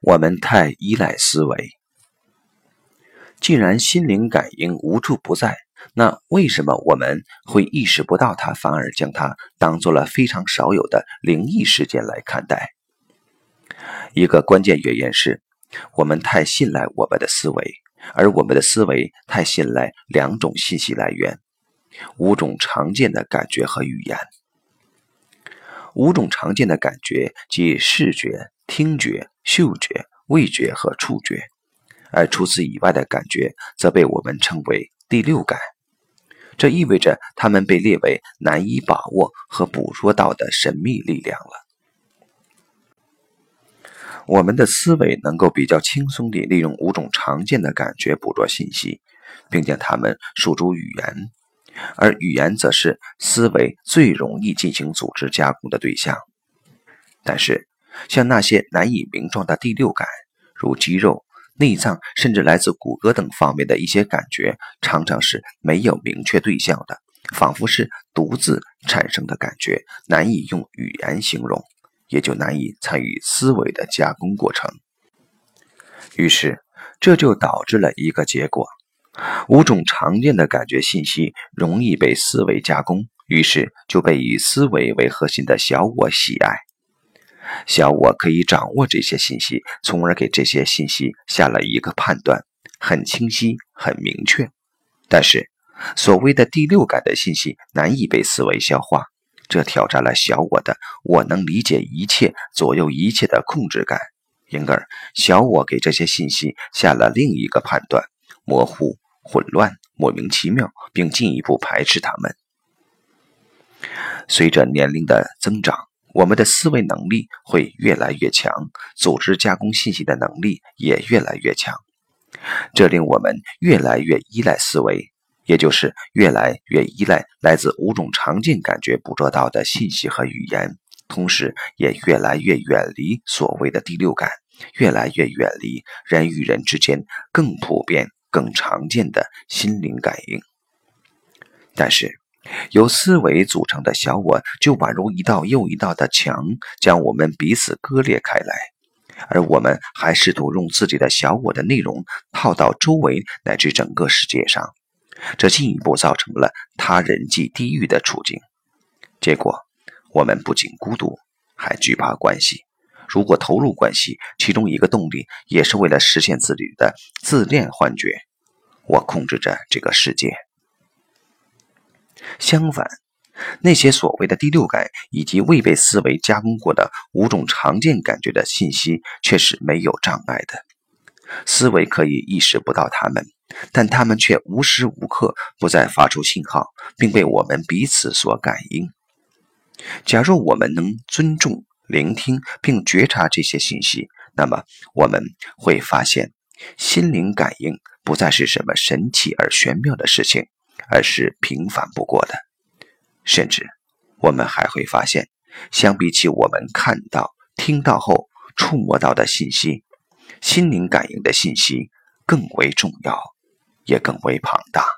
我们太依赖思维。既然心灵感应无处不在，那为什么我们会意识不到它，反而将它当做了非常少有的灵异事件来看待？一个关键原因是，我们太信赖我们的思维，而我们的思维太信赖两种信息来源：五种常见的感觉和语言。五种常见的感觉即视觉、听觉、嗅觉、味觉和触觉，而除此以外的感觉则被我们称为第六感。这意味着它们被列为难以把握和捕捉到的神秘力量了。我们的思维能够比较轻松地利用五种常见的感觉捕捉信息，并将它们输诸语言。而语言则是思维最容易进行组织加工的对象，但是像那些难以名状的第六感，如肌肉、内脏，甚至来自骨骼等方面的一些感觉，常常是没有明确对象的，仿佛是独自产生的感觉，难以用语言形容，也就难以参与思维的加工过程。于是，这就导致了一个结果。五种常见的感觉信息容易被思维加工，于是就被以思维为核心的小我喜爱。小我可以掌握这些信息，从而给这些信息下了一个判断，很清晰、很明确。但是，所谓的第六感的信息难以被思维消化，这挑战了小我的“我能理解一切、左右一切”的控制感，因而小我给这些信息下了另一个判断：模糊。混乱、莫名其妙，并进一步排斥他们。随着年龄的增长，我们的思维能力会越来越强，组织加工信息的能力也越来越强。这令我们越来越依赖思维，也就是越来越依赖来自五种常见感觉捕捉到的信息和语言，同时也越来越远离所谓的第六感，越来越远离人与人之间更普遍。更常见的心灵感应，但是由思维组成的小我就宛如一道又一道的墙，将我们彼此割裂开来，而我们还试图用自己的小我的内容套到周围乃至整个世界上，这进一步造成了他人即地狱的处境。结果，我们不仅孤独，还惧怕关系。如果投入关系，其中一个动力也是为了实现自己的自恋幻觉。我控制着这个世界。相反，那些所谓的第六感以及未被思维加工过的五种常见感觉的信息，却是没有障碍的。思维可以意识不到它们，但它们却无时无刻不在发出信号，并被我们彼此所感应。假若我们能尊重。聆听并觉察这些信息，那么我们会发现，心灵感应不再是什么神奇而玄妙的事情，而是平凡不过的。甚至，我们还会发现，相比起我们看到、听到后触摸到的信息，心灵感应的信息更为重要，也更为庞大。